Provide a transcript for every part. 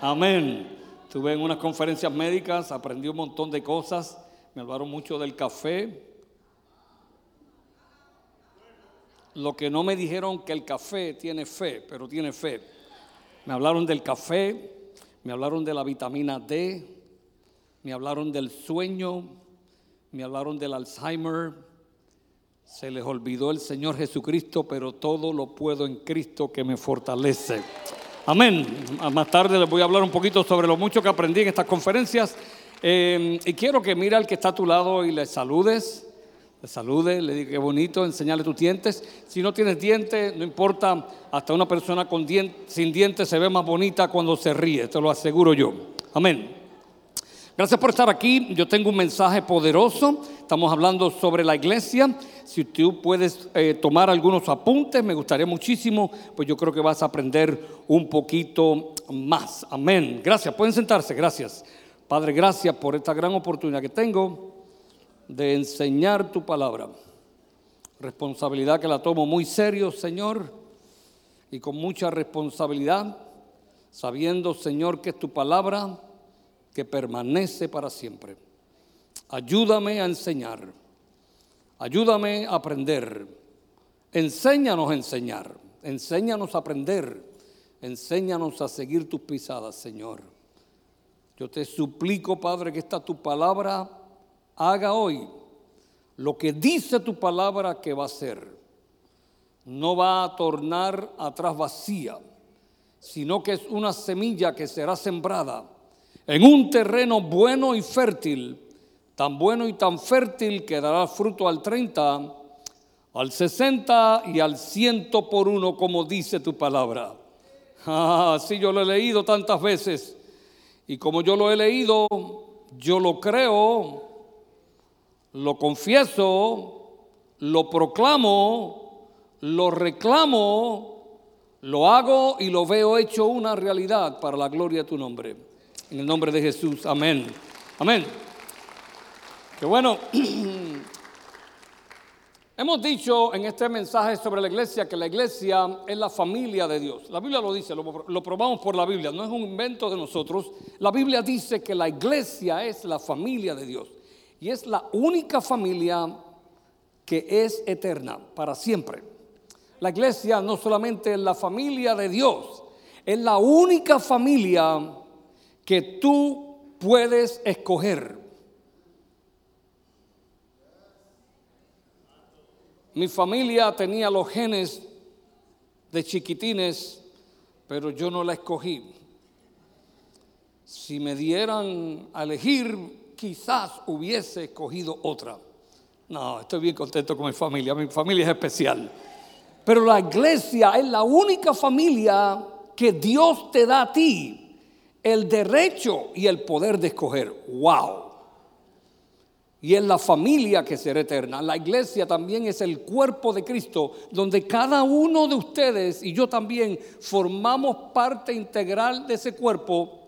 Amén. Estuve en unas conferencias médicas, aprendí un montón de cosas, me hablaron mucho del café. Lo que no me dijeron que el café tiene fe, pero tiene fe. Me hablaron del café, me hablaron de la vitamina D, me hablaron del sueño, me hablaron del Alzheimer. Se les olvidó el Señor Jesucristo, pero todo lo puedo en Cristo que me fortalece. Amén. Más tarde les voy a hablar un poquito sobre lo mucho que aprendí en estas conferencias. Eh, y quiero que mire al que está a tu lado y le saludes. Le salude, le diga que bonito, enseñale tus dientes. Si no tienes dientes, no importa, hasta una persona con sin dientes se ve más bonita cuando se ríe, te lo aseguro yo. Amén. Gracias por estar aquí. Yo tengo un mensaje poderoso. Estamos hablando sobre la iglesia. Si tú puedes eh, tomar algunos apuntes, me gustaría muchísimo, pues yo creo que vas a aprender un poquito más. Amén. Gracias. Pueden sentarse. Gracias. Padre, gracias por esta gran oportunidad que tengo de enseñar tu palabra. Responsabilidad que la tomo muy serio, Señor, y con mucha responsabilidad, sabiendo, Señor, que es tu palabra que permanece para siempre. Ayúdame a enseñar. Ayúdame a aprender. Enséñanos a enseñar. Enséñanos a aprender. Enséñanos a seguir tus pisadas, Señor. Yo te suplico, Padre, que esta tu palabra haga hoy lo que dice tu palabra que va a hacer. No va a tornar atrás vacía, sino que es una semilla que será sembrada en un terreno bueno y fértil, tan bueno y tan fértil que dará fruto al 30, al 60 y al 100 por uno, como dice tu palabra. Así ah, yo lo he leído tantas veces. Y como yo lo he leído, yo lo creo, lo confieso, lo proclamo, lo reclamo, lo hago y lo veo hecho una realidad para la gloria de tu nombre. En el nombre de Jesús, amén. Amén. Que bueno, hemos dicho en este mensaje sobre la iglesia que la iglesia es la familia de Dios. La Biblia lo dice, lo, lo probamos por la Biblia, no es un invento de nosotros. La Biblia dice que la iglesia es la familia de Dios y es la única familia que es eterna para siempre. La iglesia no solamente es la familia de Dios, es la única familia que tú puedes escoger. Mi familia tenía los genes de chiquitines, pero yo no la escogí. Si me dieran a elegir, quizás hubiese escogido otra. No, estoy bien contento con mi familia, mi familia es especial. Pero la iglesia es la única familia que Dios te da a ti el derecho y el poder de escoger. ¡Wow! Y es la familia que será eterna. La iglesia también es el cuerpo de Cristo, donde cada uno de ustedes y yo también formamos parte integral de ese cuerpo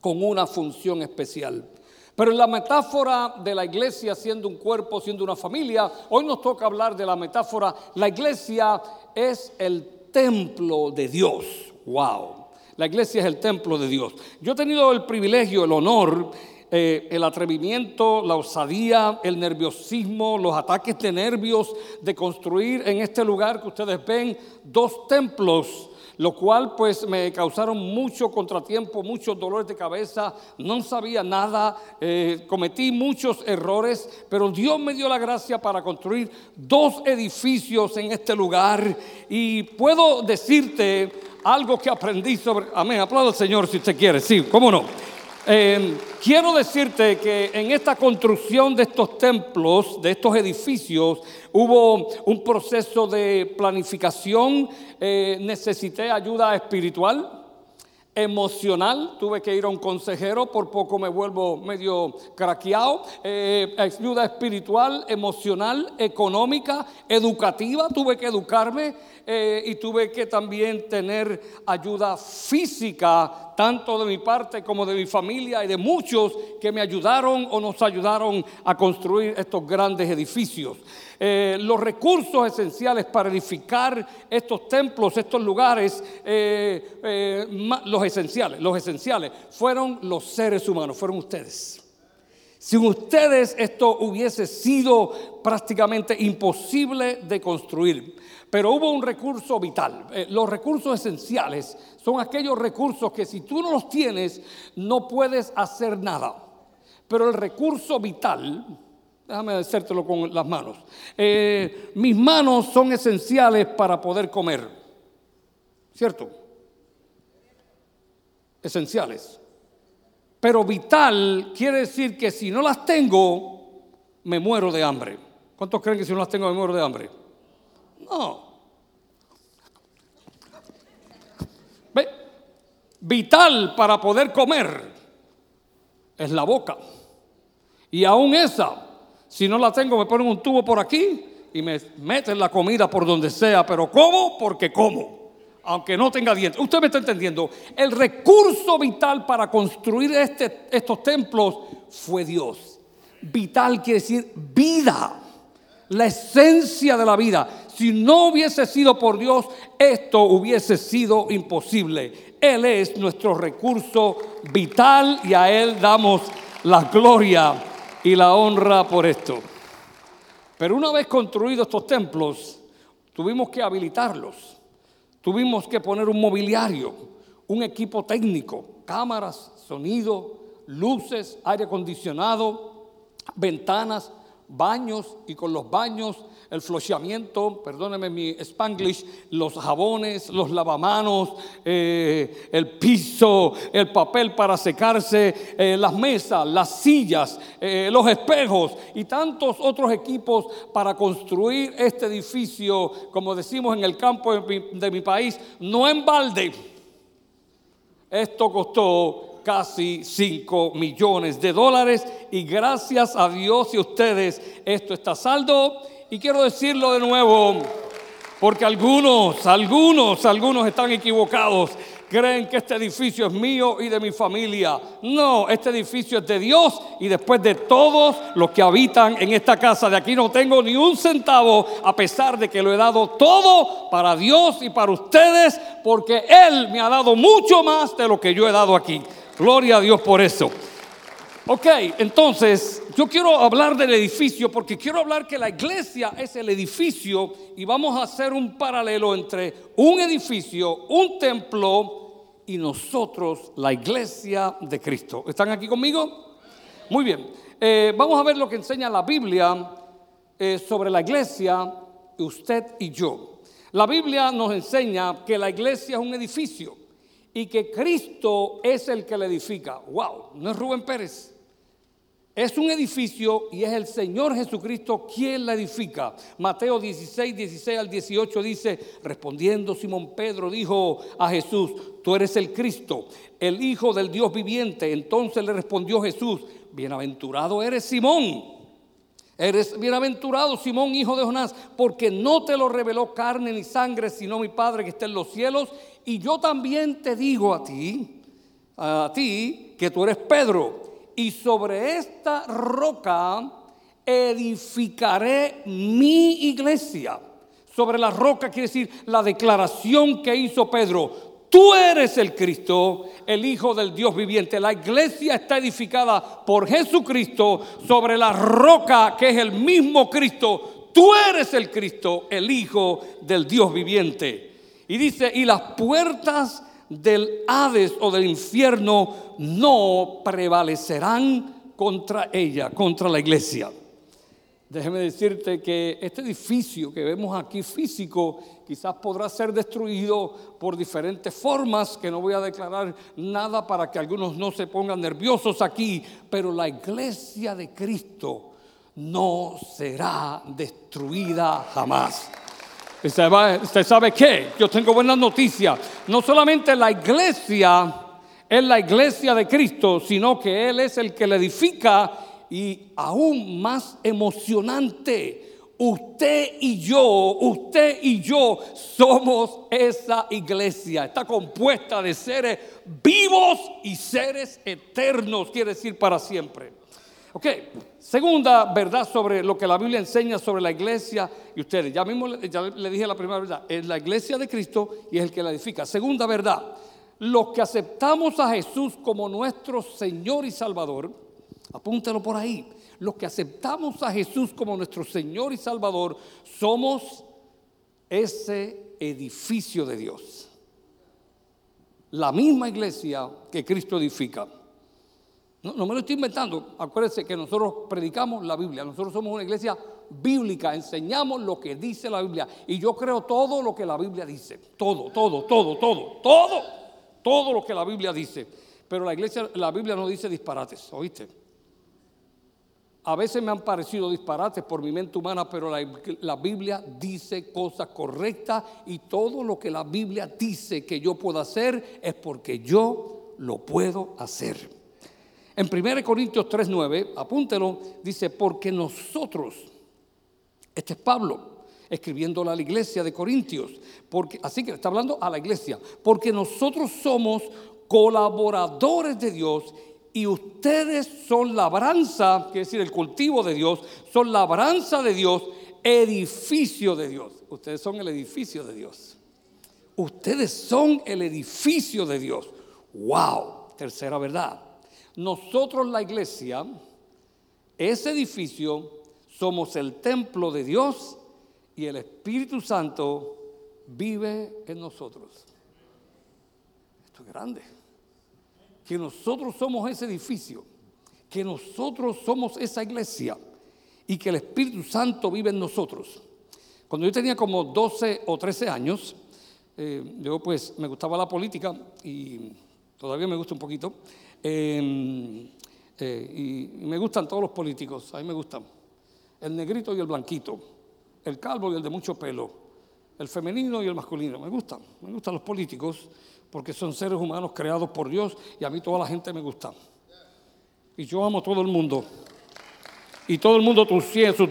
con una función especial. Pero en la metáfora de la iglesia siendo un cuerpo, siendo una familia, hoy nos toca hablar de la metáfora, la iglesia es el templo de Dios. ¡Wow! La iglesia es el templo de Dios. Yo he tenido el privilegio, el honor, eh, el atrevimiento, la osadía, el nerviosismo, los ataques de nervios de construir en este lugar que ustedes ven dos templos lo cual pues me causaron mucho contratiempo, muchos dolores de cabeza, no sabía nada, eh, cometí muchos errores, pero Dios me dio la gracia para construir dos edificios en este lugar y puedo decirte algo que aprendí sobre... Amén, aplaudo al Señor si usted quiere, sí, cómo no. Eh, quiero decirte que en esta construcción de estos templos, de estos edificios, hubo un proceso de planificación, eh, necesité ayuda espiritual, emocional, tuve que ir a un consejero, por poco me vuelvo medio craqueado, eh, ayuda espiritual, emocional, económica, educativa, tuve que educarme y tuve que también tener ayuda física tanto de mi parte como de mi familia y de muchos que me ayudaron o nos ayudaron a construir estos grandes edificios. Eh, los recursos esenciales para edificar estos templos, estos lugares, eh, eh, los esenciales, los esenciales, fueron los seres humanos, fueron ustedes. Sin ustedes esto hubiese sido prácticamente imposible de construir. Pero hubo un recurso vital. los recursos esenciales son aquellos recursos que si tú no los tienes, no puedes hacer nada. Pero el recurso vital Déjame hacértelo con las manos. Eh, mis manos son esenciales para poder comer. ¿Cierto? Esenciales. Pero vital quiere decir que si no las tengo, me muero de hambre. ¿Cuántos creen que si no las tengo me muero de hambre? No. Vital para poder comer es la boca. Y aún esa si no la tengo, me ponen un tubo por aquí y me meten la comida por donde sea, pero como porque como, aunque no tenga dientes. Usted me está entendiendo. El recurso vital para construir este, estos templos fue Dios. Vital quiere decir vida, la esencia de la vida. Si no hubiese sido por Dios, esto hubiese sido imposible. Él es nuestro recurso vital y a Él damos la gloria y la honra por esto. Pero una vez construidos estos templos, tuvimos que habilitarlos, tuvimos que poner un mobiliario, un equipo técnico, cámaras, sonido, luces, aire acondicionado, ventanas, baños y con los baños el flocheamiento, perdóneme mi spanglish, los jabones, los lavamanos, eh, el piso, el papel para secarse, eh, las mesas, las sillas, eh, los espejos y tantos otros equipos para construir este edificio, como decimos en el campo de mi, de mi país, no en balde. Esto costó casi 5 millones de dólares y gracias a Dios y ustedes esto está saldo y quiero decirlo de nuevo, porque algunos, algunos, algunos están equivocados. Creen que este edificio es mío y de mi familia. No, este edificio es de Dios y después de todos los que habitan en esta casa. De aquí no tengo ni un centavo, a pesar de que lo he dado todo para Dios y para ustedes, porque Él me ha dado mucho más de lo que yo he dado aquí. Gloria a Dios por eso. Ok, entonces yo quiero hablar del edificio porque quiero hablar que la iglesia es el edificio y vamos a hacer un paralelo entre un edificio, un templo y nosotros, la iglesia de Cristo. ¿Están aquí conmigo? Muy bien, eh, vamos a ver lo que enseña la Biblia eh, sobre la iglesia, usted y yo. La Biblia nos enseña que la iglesia es un edificio y que Cristo es el que la edifica. ¡Wow! No es Rubén Pérez. Es un edificio y es el Señor Jesucristo quien la edifica. Mateo 16, 16 al 18 dice, respondiendo Simón Pedro dijo a Jesús, tú eres el Cristo, el Hijo del Dios viviente. Entonces le respondió Jesús, bienaventurado eres Simón. Eres bienaventurado Simón, hijo de Jonás, porque no te lo reveló carne ni sangre, sino mi Padre que está en los cielos. Y yo también te digo a ti, a ti, que tú eres Pedro y sobre esta roca edificaré mi iglesia. Sobre la roca quiere decir la declaración que hizo Pedro. Tú eres el Cristo, el Hijo del Dios viviente. La iglesia está edificada por Jesucristo sobre la roca que es el mismo Cristo. Tú eres el Cristo, el Hijo del Dios viviente. Y dice, y las puertas del Hades o del infierno no prevalecerán contra ella, contra la iglesia. Déjeme decirte que este edificio que vemos aquí físico quizás podrá ser destruido por diferentes formas, que no voy a declarar nada para que algunos no se pongan nerviosos aquí, pero la iglesia de Cristo no será destruida jamás. Usted sabe qué, yo tengo buenas noticias. No solamente la iglesia es la iglesia de Cristo, sino que Él es el que le edifica y aún más emocionante. Usted y yo, usted y yo somos esa iglesia. Está compuesta de seres vivos y seres eternos, quiere decir para siempre. Ok, segunda verdad sobre lo que la Biblia enseña sobre la iglesia y ustedes. Ya mismo ya le dije la primera verdad, es la iglesia de Cristo y es el que la edifica. Segunda verdad, los que aceptamos a Jesús como nuestro Señor y Salvador, apúntelo por ahí, los que aceptamos a Jesús como nuestro Señor y Salvador, somos ese edificio de Dios. La misma iglesia que Cristo edifica. No, me lo estoy inventando. Acuérdense que nosotros predicamos la Biblia. Nosotros somos una iglesia bíblica. Enseñamos lo que dice la Biblia. Y yo creo todo lo que la Biblia dice. Todo, todo, todo, todo, todo. Todo lo que la Biblia dice. Pero la iglesia, la Biblia no dice disparates. ¿Oíste? A veces me han parecido disparates por mi mente humana, pero la, Biblia dice cosas correctas y todo lo que la Biblia dice que yo puedo hacer es porque yo lo puedo hacer. En 1 Corintios 3:9, apúntelo, dice, porque nosotros, este es Pablo, escribiéndole a la iglesia de Corintios, porque, así que está hablando a la iglesia, porque nosotros somos colaboradores de Dios y ustedes son labranza, quiere decir el cultivo de Dios, son labranza de Dios, edificio de Dios. Ustedes son el edificio de Dios. Ustedes son el edificio de Dios. ¡Wow! Tercera verdad. Nosotros la iglesia, ese edificio, somos el templo de Dios y el Espíritu Santo vive en nosotros. Esto es grande que nosotros somos ese edificio, que nosotros somos esa iglesia y que el Espíritu Santo vive en nosotros. Cuando yo tenía como 12 o 13 años, eh, yo pues me gustaba la política y todavía me gusta un poquito. Em, eh, y, me gustan todos los políticos, a mí me gustan. El negrito y el blanquito, el calvo y el de mucho pelo, el femenino y el masculino, me gustan, me gustan los políticos porque son seres humanos creados por Dios y a mí toda la gente me gusta. Y yo amo a todo el mundo y todo el mundo tus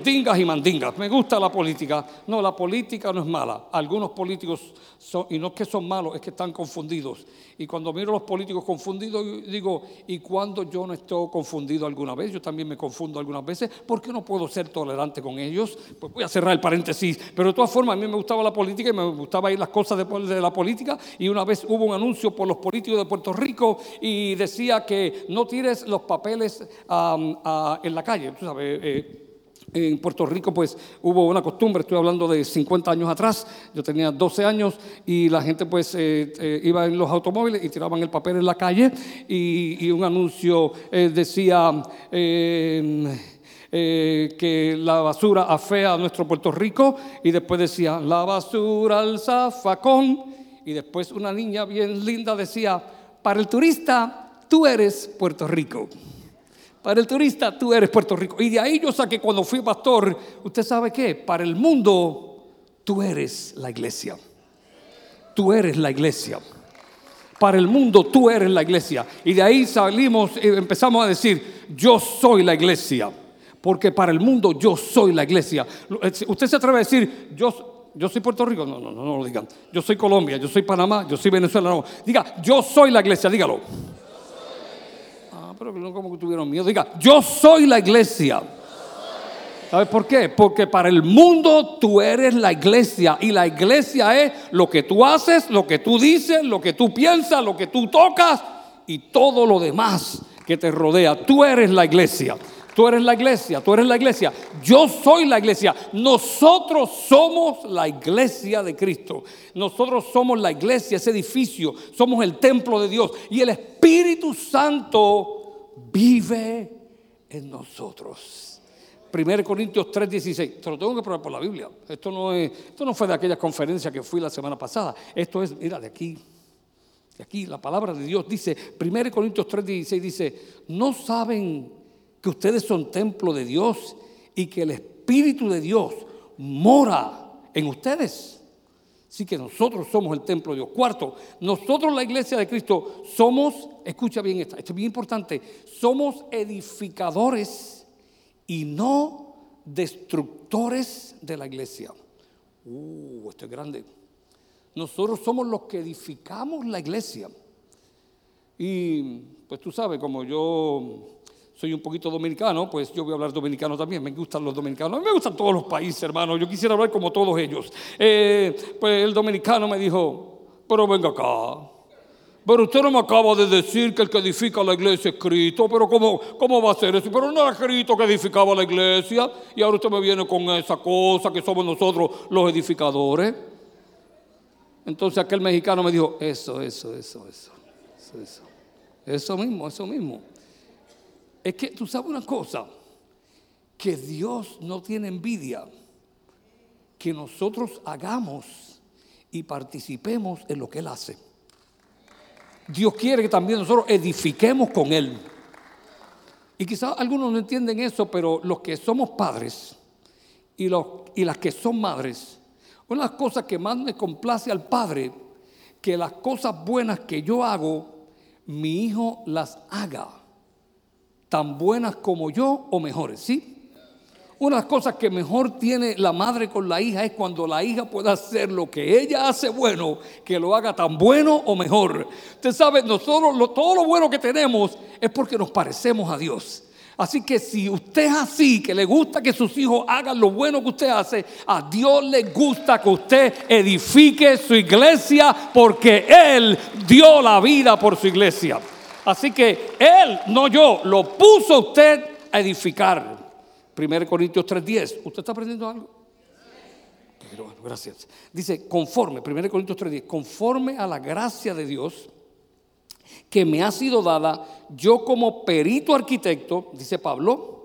dingas y mandingas. Me gusta la política. No, la política no es mala. Algunos políticos, son, y no es que son malos, es que están confundidos. Y cuando miro a los políticos confundidos, digo, ¿y cuando yo no estoy confundido alguna vez? Yo también me confundo algunas veces. ¿Por qué no puedo ser tolerante con ellos? Pues voy a cerrar el paréntesis. Pero de todas formas, a mí me gustaba la política y me gustaba ir las cosas de, de la política. Y una vez hubo un anuncio por los políticos de Puerto Rico y decía que no tires los papeles en la calle. Tú sabes eh, eh, en Puerto Rico pues hubo una costumbre, estoy hablando de 50 años atrás, yo tenía 12 años y la gente pues eh, iba en los automóviles y tiraban el papel en la calle y, un anuncio decía que la basura afea a nuestro Puerto Rico y después decía la basura al zafacón y después una niña bien linda decía, para el turista tú eres Puerto Rico. Para el turista, tú eres Puerto Rico. Y de ahí yo saqué cuando fui pastor, usted sabe qué, para el mundo, tú eres la iglesia. Tú eres la iglesia. Para el mundo, tú eres la iglesia. Y de ahí salimos y empezamos a decir, yo soy la iglesia. Porque para el mundo yo soy la iglesia. Eh, usted se atreve a decir, yo, yo soy Puerto Rico. No, no, no, no lo digan. Yo soy Colombia, yo soy Panamá, yo soy Venezuela. No, diga, yo soy la iglesia, dígalo pero no como que tuvieron miedo. Diga, yo soy la iglesia. ¿Sabes por qué? Porque para el mundo tú eres la iglesia y la iglesia es lo que tú haces, lo que tú dices, lo que tú piensas, lo que tú tocas y todo lo demás que te rodea. Tú eres la iglesia. Tú eres la iglesia, tú eres la iglesia. Yo soy la iglesia. Nosotros somos la iglesia de Cristo. Nosotros somos la iglesia, ese edificio. Somos el templo de Dios. Y el Espíritu Santo vive en nosotros. 1 Corintios 3:16. Te lo tengo que probar por la Biblia. Esto no, es, esto no fue de aquella conferencia que fui la semana pasada. Esto es, mira, de aquí. De aquí, la palabra de Dios dice, 1 Corintios 3:16 dice, ¿no saben que ustedes son templo de Dios y que el Espíritu de Dios mora en ustedes? Así que nosotros somos el templo de Dios. Cuarto, nosotros la iglesia de Cristo somos, escucha bien esto, esto es bien importante, somos edificadores y no destructores de la iglesia. Uh, esto es grande. Nosotros somos los que edificamos la iglesia. Y pues tú sabes, como yo soy un poquito dominicano, pues yo voy a hablar dominicano también. Me gustan los dominicanos. A mí me gustan todos los países, hermano. Yo quisiera hablar como todos ellos. Eh, pues el dominicano me dijo, pero venga acá. Pero usted no me acaba de decir que el que edifica la iglesia es Cristo, pero ¿cómo, ¿cómo va a ser eso? Pero no era Cristo que edificaba la iglesia y ahora usted me viene con esa cosa que somos nosotros los edificadores. Entonces aquel mexicano me dijo, eso, eso, eso, eso, eso, eso, eso mismo, eso mismo. Es que tú sabes una cosa, que Dios no tiene envidia que nosotros hagamos y participemos en lo que Él hace. Dios quiere que también nosotros edifiquemos con Él. Y quizás algunos no entienden eso, pero los que somos padres y, los, y las que son madres, una de las cosas que más me complace al Padre, que las cosas buenas que yo hago, mi hijo las haga, tan buenas como yo o mejores, ¿sí? Una de las cosas que mejor tiene la madre con la hija es cuando la hija pueda hacer lo que ella hace bueno, que lo haga tan bueno o mejor. Usted sabe, nosotros todo lo bueno que tenemos es porque nos parecemos a Dios. Así que si usted es así, que le gusta que sus hijos hagan lo bueno que usted hace, a Dios le gusta que usted edifique su iglesia porque Él dio la vida por su iglesia. Así que Él, no yo, lo puso usted a edificar. 1 Corintios 3:10. ¿Usted está aprendiendo algo? gracias. Dice, conforme, 1 Corintios 3:10, conforme a la gracia de Dios que me ha sido dada, yo como perito arquitecto, dice Pablo,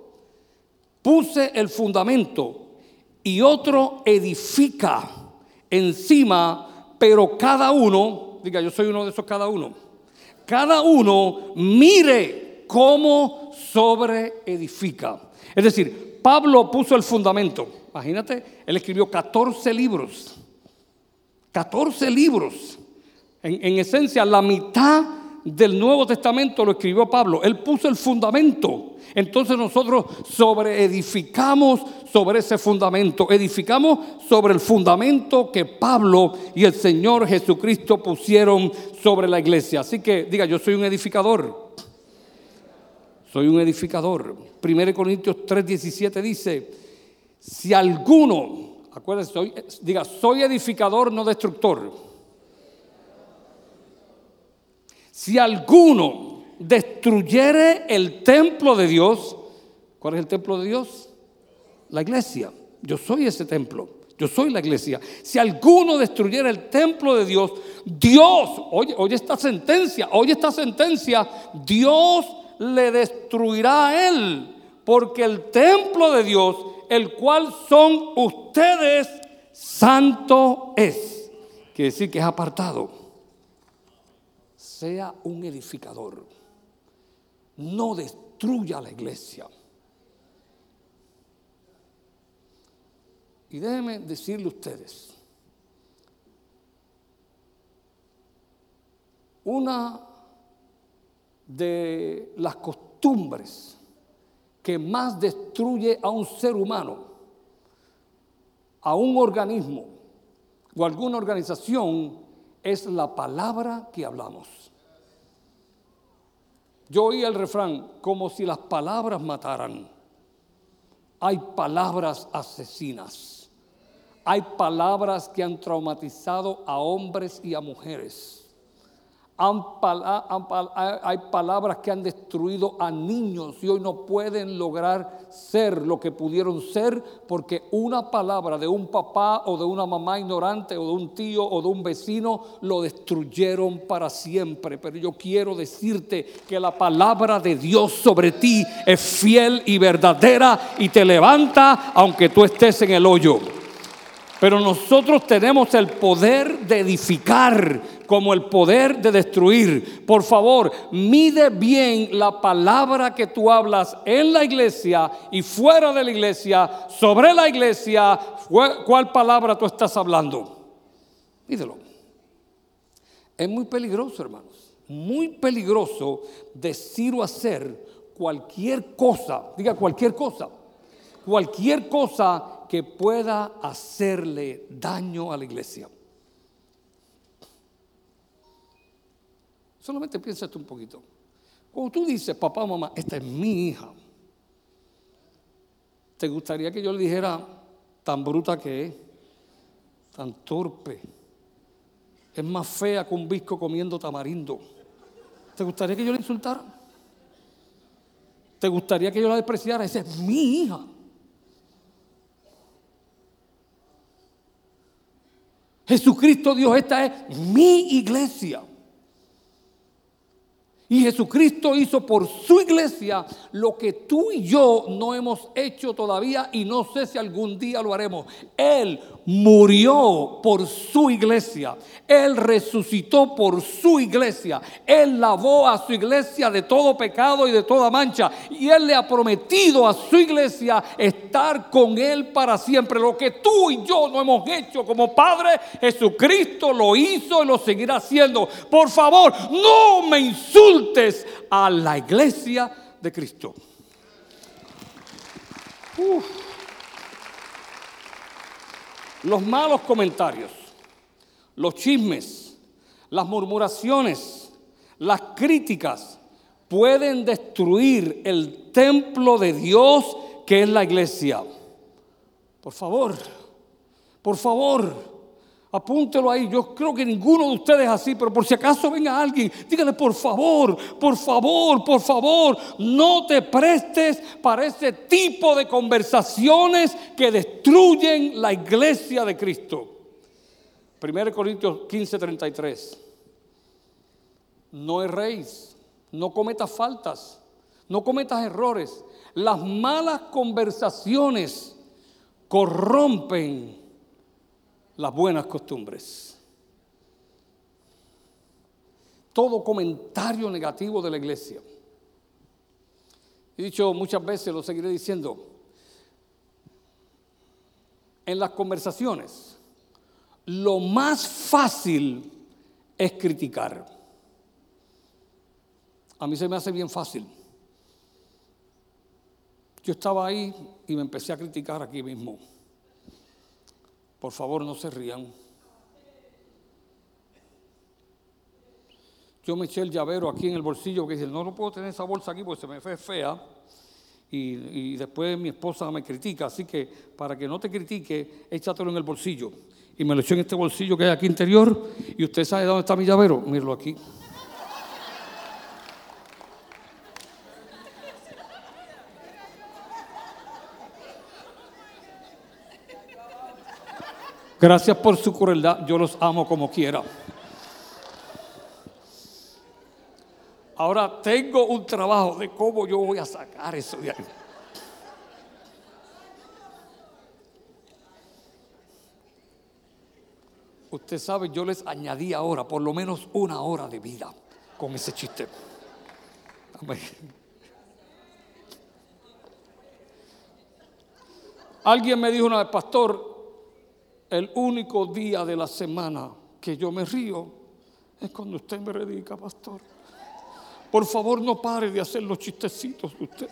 puse el fundamento y otro edifica encima, pero cada uno, diga, yo soy uno de esos cada uno, cada uno mire cómo sobre edifica. Es decir, Pablo puso el fundamento. Imagínate, él escribió 14 libros. 14 libros. En, esencia, la mitad del Nuevo Testamento lo escribió Pablo. Él puso el fundamento. Entonces nosotros sobre edificamos sobre ese fundamento. Edificamos sobre el fundamento que Pablo y el Señor Jesucristo pusieron sobre la iglesia. Así que diga, yo soy un edificador. Soy un edificador. 1 Corintios 3:17 dice, si alguno, acuérdense, diga, soy edificador, no destructor. Si alguno destruyere el templo de Dios, ¿cuál es el templo de Dios? La iglesia. Yo soy ese templo. Yo soy la iglesia. Si alguno destruyera el templo de Dios, Dios, oye, oye esta sentencia, oye esta sentencia, Dios le destruirá a él, porque el templo de Dios, el cual son ustedes, santo es. Quiere decir que es apartado. Sea un edificador. No destruya la iglesia. Y déjenme decirle a ustedes, una de las costumbres que más destruye a un ser humano, a un organismo o alguna organización, es la palabra que hablamos. Yo oí el refrán como si las palabras mataran. Hay palabras asesinas. Hay palabras que han traumatizado a hombres y a mujeres hay palabras que han destruido a niños y hoy no pueden lograr ser lo que pudieron ser porque una palabra de un papá o de una mamá ignorante o de un tío o de un vecino lo destruyeron para siempre. Pero yo quiero decirte que la palabra de Dios sobre ti es fiel y verdadera y te levanta aunque tú estés en el hoyo. Pero nosotros tenemos el poder de edificar como el poder de destruir. Por favor, mide bien la palabra que tú hablas en la iglesia y fuera de la iglesia, sobre la iglesia, cuál palabra tú estás hablando. Mídelo. Es muy peligroso, hermanos. Muy peligroso decir o hacer cualquier cosa, diga cualquier cosa, cualquier cosa que pueda hacerle daño a la iglesia. Solamente piensa un poquito. Cuando tú dices, papá, mamá, esta es mi hija, ¿te gustaría que yo le dijera tan bruta que es, tan torpe? Es más fea que un bisco comiendo tamarindo. ¿Te gustaría que yo la insultara? ¿Te gustaría que yo la despreciara? Esa es mi hija. Jesucristo Dios, esta es mi iglesia. Y Jesucristo hizo por su iglesia lo que tú y yo no hemos hecho todavía y no sé si algún día lo haremos. Él murió por su iglesia. Él resucitó por su iglesia. Él lavó a su iglesia de todo pecado y de toda mancha. Y Él le ha prometido a su iglesia estar con Él para siempre. Lo que tú y yo no hemos hecho como Padre, Jesucristo lo hizo y lo seguirá haciendo. Por favor, no me insultes a la iglesia de Cristo. Los malos comentarios, los chismes, las murmuraciones, las críticas pueden destruir el templo de Dios que es la iglesia. Por favor, por favor, Apúntelo ahí. Yo creo que ninguno de ustedes es así, pero por si acaso venga alguien, dígale por favor, por favor, por favor, no te prestes para ese tipo de conversaciones que destruyen la iglesia de Cristo. 1 Corintios 15, 33. No erréis, no cometas faltas, no cometas errores. Las malas conversaciones corrompen las buenas costumbres. Todo comentario negativo de la iglesia. He dicho muchas veces, lo seguiré diciendo, en las conversaciones, lo más fácil es criticar. A mí se me hace bien fácil. Yo estaba ahí y me empecé a criticar aquí mismo. Por favor, no se rían. Yo me eché el llavero aquí en el bolsillo que dice, no, no puedo tener esa bolsa aquí porque se me fue fea. Y, después mi esposa me critica, así que para que no te critique, échatelo en el bolsillo. Y me lo eché en este bolsillo que hay aquí interior. Y usted sabe dónde está mi llavero, míralo aquí. Gracias por su crueldad. Yo los amo como quiera. Ahora tengo un trabajo de cómo yo voy a sacar eso de ahí. Usted sabe, yo les añadí ahora por lo menos una hora de vida con ese chiste. Alguien me dijo una vez, pastor, el único día de la semana que yo me río es cuando usted me predica, pastor. Por favor, no pare de hacer los chistecitos de usted.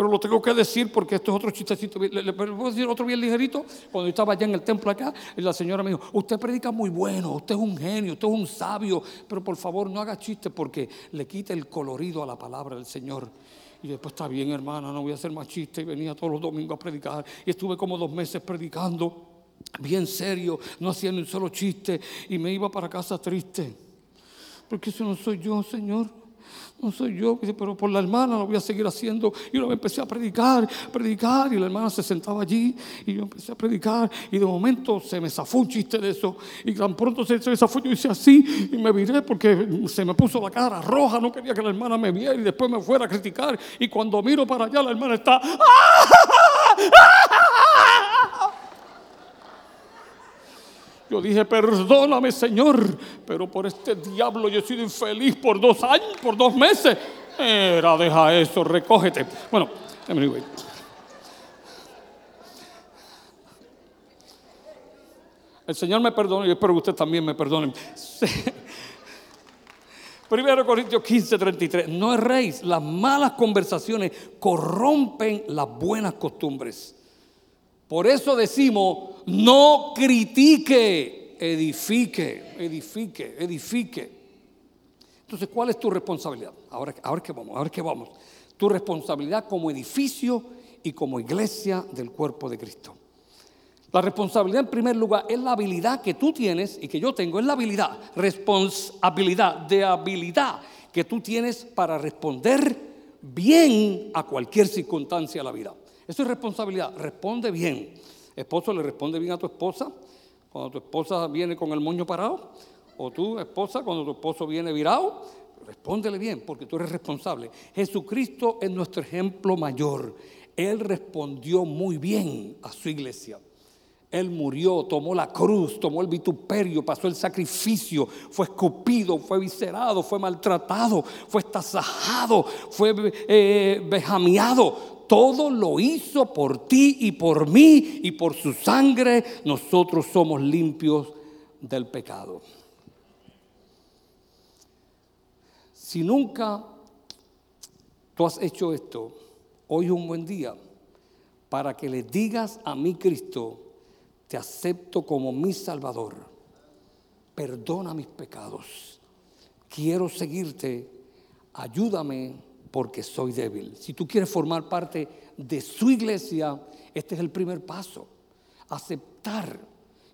Pero lo tengo que decir porque esto es otro chistecito. ¿Le, puedo decir otro bien ligerito? Cuando estaba allá en el templo acá, la señora me dijo, usted predica muy bueno, usted es un genio, usted es un sabio, pero por favor no haga chistes porque le quita el colorido a la palabra del Señor. Y después está bien, hermana, no voy a hacer más chistes. Y venía todos los domingos a predicar. Y estuve como dos meses predicando, bien serio, no haciendo un solo chiste. Y me iba para casa triste. Porque eso no soy yo, Señor. No soy yo, pero por la hermana lo voy a seguir haciendo. Y me empecé a predicar, predicar, y la hermana se sentaba allí, y yo empecé a predicar, y de momento se me zafó un chiste de eso, y tan pronto se, me zafó, yo hice así, y me viré porque se me puso la cara roja, no quería que la hermana me viera, y después me fuera a criticar, y cuando miro para allá, la hermana está... Yo dije, perdóname Señor, pero por este diablo yo he sido infeliz por dos años, por dos meses. Era, deja eso, recógete. Bueno, anyway. El Señor me perdone y espero que usted también me perdone. Primero Corintios 15, 33. No erréis, las malas conversaciones corrompen las buenas costumbres. Por eso decimos, no critique, edifique, edifique, edifique. Entonces, ¿cuál es tu responsabilidad? Ahora, ahora que vamos, ahora que vamos. Tu responsabilidad como edificio y como iglesia del cuerpo de Cristo. La responsabilidad en primer lugar es la habilidad que tú tienes y que yo tengo, es la habilidad, responsabilidad de habilidad que tú tienes para responder bien a cualquier circunstancia de la vida. Eso es responsabilidad, responde bien. Esposo le responde bien a tu esposa cuando tu esposa viene con el moño parado, o tu esposa cuando tu esposo viene virado, respóndele bien porque tú eres responsable. Jesucristo es nuestro ejemplo mayor. Él respondió muy bien a su iglesia. Él murió, tomó la cruz, tomó el vituperio, pasó el sacrificio, fue escupido, fue viscerado, fue maltratado, fue estasajado, fue eh, vejameado. Todo lo hizo por ti y por mí y por su sangre. Nosotros somos limpios del pecado. Si nunca tú has hecho esto, hoy es un buen día para que le digas a mi Cristo, te acepto como mi Salvador, perdona mis pecados, quiero seguirte, ayúdame porque soy débil. Si tú quieres formar parte de su iglesia, este es el primer paso, aceptar.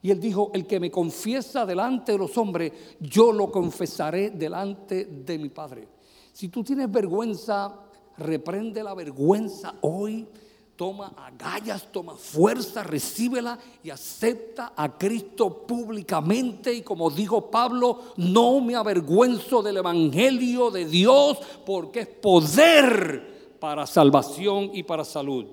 Y él dijo, el que me confiesa delante de los hombres, yo lo confesaré delante de mi Padre. Si tú tienes vergüenza, reprende la vergüenza hoy toma agallas, toma fuerza, recíbela y acepta a Cristo públicamente. Y como dijo Pablo, no me avergüenzo del Evangelio de Dios porque es poder para salvación y para salud.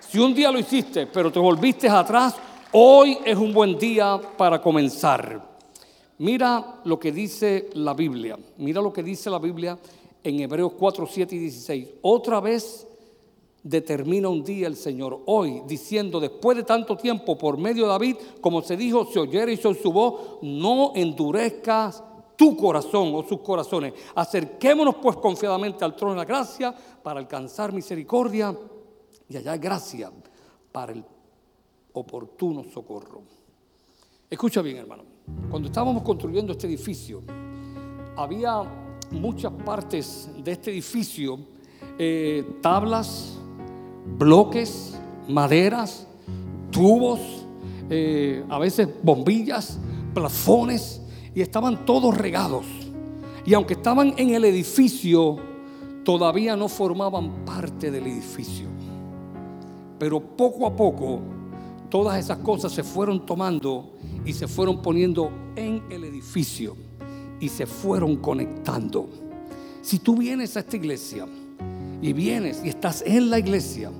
Si un día lo hiciste, pero te volviste atrás, hoy es un buen día para comenzar. Mira lo que dice la Biblia. Mira lo que dice la Biblia en Hebreos 4, 7 y 16. Otra vez determina un día el Señor hoy, diciendo, después de tanto tiempo, por medio de David, como se dijo, se oyera y se su voz, no endurezcas tu corazón o sus corazones. Acerquémonos pues confiadamente al trono de la gracia para alcanzar misericordia y hallar gracia para el oportuno socorro. Escucha bien, hermano. Cuando estábamos construyendo este edificio, había muchas partes de este edificio, eh, tablas, bloques, maderas, tubos, eh, a veces bombillas, plafones, y estaban todos regados. Y aunque estaban en el edificio, todavía no formaban parte del edificio. Pero poco a poco, todas esas cosas se fueron tomando y se fueron poniendo en el edificio y se fueron conectando. Si tú vienes a esta iglesia, y vienes y estás en la iglesia,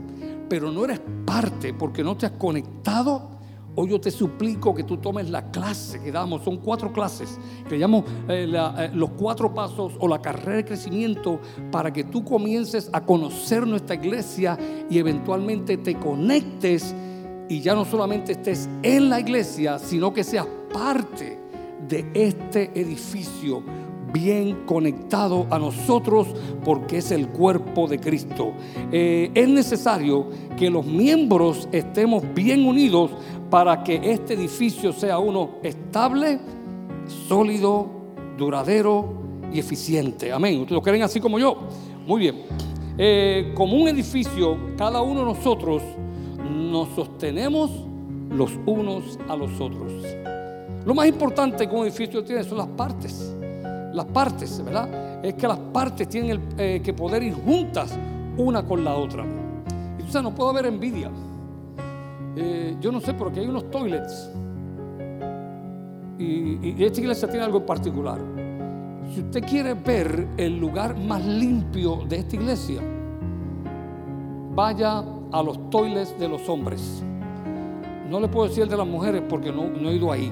pero no eres parte porque no te has conectado, hoy yo te suplico que tú tomes la clase que damos, son cuatro clases, que llamo eh, eh, los cuatro pasos o la carrera de crecimiento para que tú comiences a conocer nuestra iglesia y eventualmente te conectes y ya no solamente estés en la iglesia, sino que seas parte de este edificio bien conectado a nosotros porque es el cuerpo de Cristo. Eh, es necesario que los miembros estemos bien unidos para que este edificio sea uno estable, sólido, duradero y eficiente. Amén. ¿Ustedes lo creen así como yo? Muy bien. Eh, como un edificio, cada uno de nosotros nos sostenemos los unos a los otros. Lo más importante que un edificio tiene son las partes las partes, ¿verdad? Es que las partes tienen eh, que poder ir juntas una con la otra. Y tú sabes, no puede haber envidia. Eh, yo no sé, porque hay unos toilets. Y, esta iglesia tiene algo en particular. Si usted quiere ver el lugar más limpio de esta iglesia, vaya a los toilets de los hombres. No le puedo decir el de las mujeres porque no, no he ido ahí.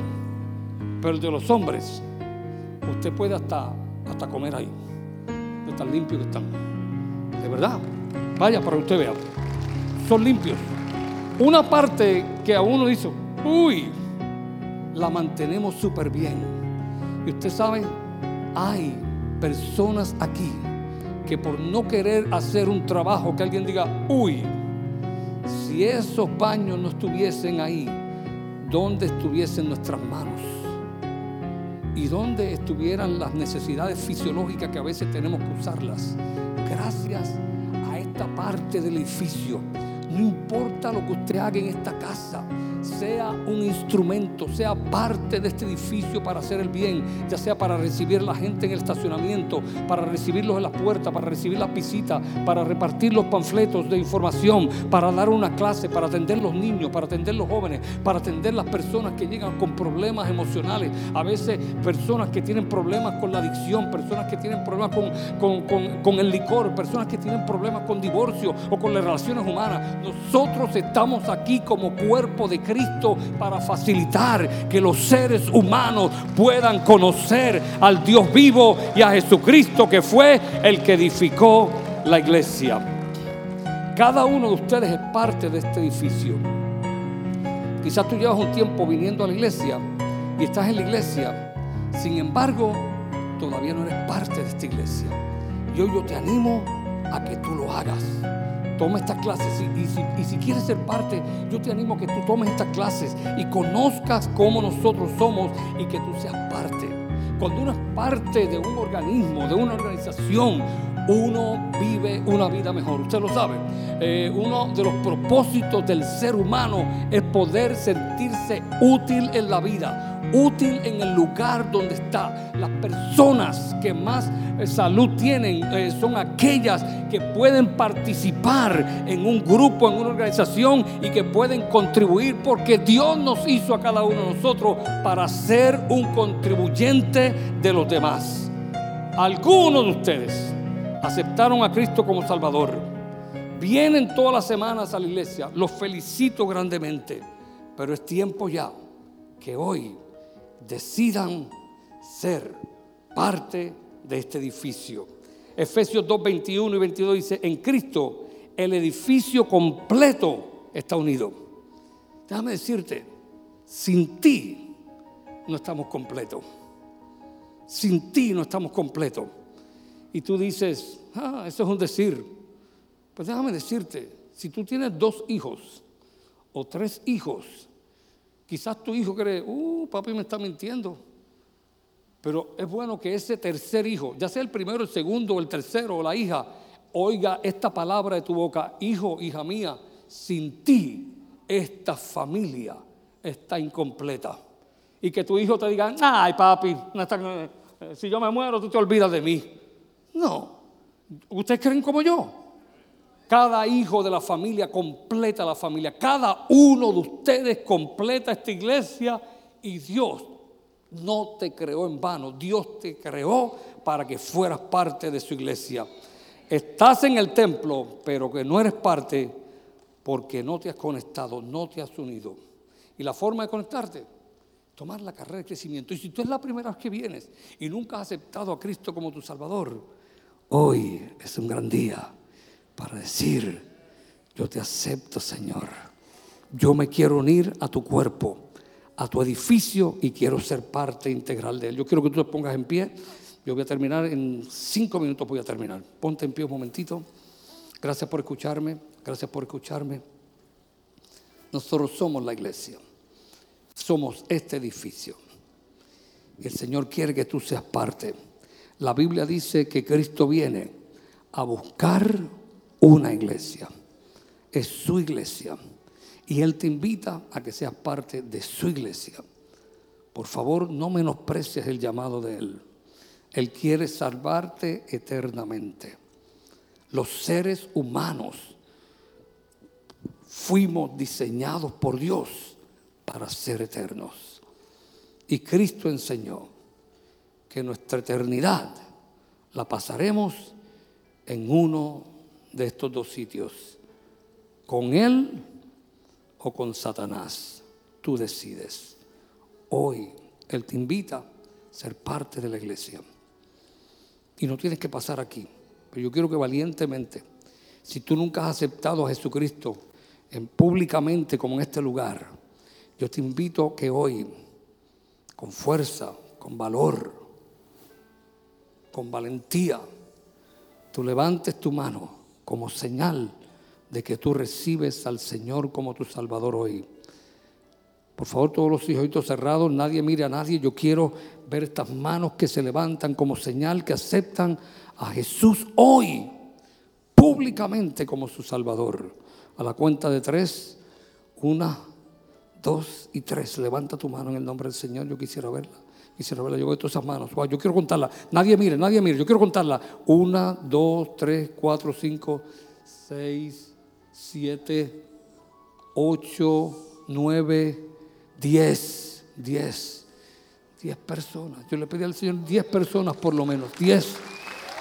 Pero el de los hombres usted puede hasta, hasta comer ahí. De tan limpios que están. De verdad. Vaya para que usted vea. Son limpios. Una parte que a uno dice, uy, la mantenemos súper bien. Y usted sabe, hay personas aquí que por no querer hacer un trabajo que alguien diga, uy, Si esos baños no estuviesen ahí, ¿dónde estuviesen nuestras manos? ¿Y dónde estuvieran las necesidades fisiológicas que a veces tenemos que usarlas? Gracias a esta parte del edificio. No importa lo que usted haga en esta casa sea un instrumento, sea parte de este edificio para hacer el bien, ya sea para recibir la gente en el estacionamiento, para recibirlos en las puertas, para recibir las visitas, para repartir los panfletos de información, para dar una clase, para atender los niños, para atender los jóvenes, para atender las personas que llegan con problemas emocionales, a veces personas que tienen problemas con la adicción, personas que tienen problemas con, con el licor, personas que tienen problemas con divorcio o con las relaciones humanas. Nosotros estamos aquí como cuerpo de Cristo para facilitar que los seres humanos puedan conocer al Dios vivo y a Jesucristo que fue el que edificó la iglesia. Cada uno de ustedes es parte de este edificio. Quizás tú llevas un tiempo viniendo a la iglesia y estás en la iglesia. Sin embargo, todavía no eres parte de esta iglesia. Y hoy yo te animo a que tú lo hagas toma estas clases y, si, quieres ser parte, yo te animo a que tú tomes estas clases y conozcas cómo nosotros somos y que tú seas parte. Cuando uno es parte de un organismo, de una organización, uno vive una vida mejor. Usted lo sabe. Eh, uno de los propósitos del ser humano es poder sentirse útil en la vida útil en el lugar donde está. Las personas que más eh, salud tienen eh, son aquellas que pueden participar en un grupo, en una organización y que pueden contribuir porque Dios nos hizo a cada uno de nosotros para ser un contribuyente de los demás. Algunos de ustedes aceptaron a Cristo como Salvador. Vienen todas las semanas a la iglesia. Los felicito grandemente. Pero es tiempo ya que hoy decidan ser parte de este edificio. Efesios 2, 21 y 22 dice, en Cristo el edificio completo está unido. Déjame decirte, sin ti no estamos completos. Sin ti no estamos completos. Y tú dices, ah, eso es un decir. Pues déjame decirte, si tú tienes dos hijos o tres hijos, Quizás tu hijo cree, uh, papi me está mintiendo. Pero es bueno que ese tercer hijo, ya sea el primero, el segundo, el tercero o la hija, oiga esta palabra de tu boca, hijo, hija mía, sin ti esta familia está incompleta. Y que tu hijo te diga, ay papi, eh, si yo me muero tú te olvidas de mí. No, ¿ustedes creen como yo? Cada hijo de la familia completa la familia. Cada uno de ustedes completa esta iglesia y Dios no te creó en vano. Dios te creó para que fueras parte de su iglesia. Estás en el templo, pero que no eres parte porque no te has conectado, no te has unido. Y la forma de conectarte, tomar la carrera de crecimiento. Y si tú es la primera vez que vienes y nunca has aceptado a Cristo como tu Salvador, hoy es un gran día para decir, yo te acepto Señor, yo me quiero unir a tu cuerpo, a tu edificio y quiero ser parte integral de él. Yo quiero que tú te pongas en pie. Yo voy a terminar en cinco minutos, voy a terminar. Ponte en pie un momentito. Gracias por escucharme, gracias por escucharme. Nosotros somos la iglesia, somos este edificio. El Señor quiere que tú seas parte. La Biblia dice que Cristo viene a buscar una iglesia. Es su iglesia. Y Él te invita a que seas parte de su iglesia. Por favor, no menosprecies el llamado de Él. Él quiere salvarte eternamente. Los seres humanos fuimos diseñados por Dios para ser eternos. Y Cristo enseñó que nuestra eternidad la pasaremos en uno de estos dos sitios, con Él o con Satanás. Tú decides. Hoy Él te invita a ser parte de la iglesia. Y no tienes que pasar aquí. Pero yo quiero que valientemente, si tú nunca has aceptado a Jesucristo en, públicamente como en este lugar, yo te invito que hoy, con fuerza, con valor, con valentía, tú levantes tu mano como señal de que tú recibes al Señor como tu Salvador hoy. Por favor, todos los ojitos cerrados, nadie mire a nadie. Yo quiero ver estas manos que se levantan como señal que aceptan a Jesús hoy, públicamente como su Salvador. A la cuenta de tres, una, dos y tres. Levanta tu mano en el nombre del Señor. Yo quisiera verla. Quisiera verla. Yo veo todas esas manos. yo quiero contarla. Nadie mire, nadie mire. Yo quiero contarla. Una, dos, tres, cuatro, cinco, seis, siete, ocho, nueve, diez. Diez. Diez personas. Yo le pedí al Señor diez personas por lo menos. Diez.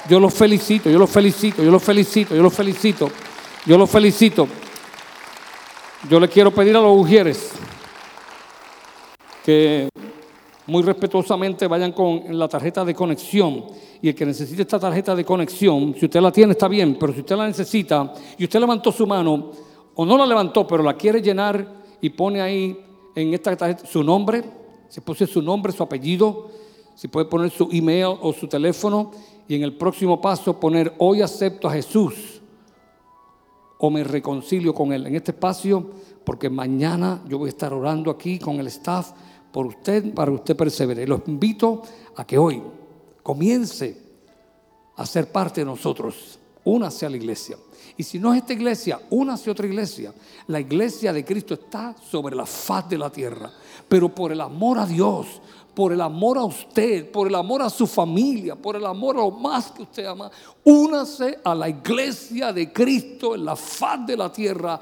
Yo los felicito, yo los felicito, yo los felicito, yo los felicito. Yo los felicito. Yo le quiero pedir a los ujieres que muy respetuosamente vayan con la tarjeta de conexión. Y el que necesite esta tarjeta de conexión, si usted la tiene está bien, pero si usted la necesita y usted levantó su mano o no la levantó, pero la quiere llenar y pone ahí en esta tarjeta su nombre, si pone su nombre, su apellido, si puede poner su email o su teléfono y en el próximo paso poner hoy acepto a Jesús o me reconcilio con Él en este espacio, porque mañana yo voy a estar orando aquí con el staff por usted, para usted persevere. Los invito a que hoy comience a ser parte de nosotros. Únase a la iglesia. Y si no es esta iglesia, únase a otra iglesia. La iglesia de Cristo está sobre la faz de la tierra. Pero por el amor a Dios, por el amor a usted, por el amor a su familia, por el amor a lo más que usted ama, únase a la iglesia de Cristo en la faz de la tierra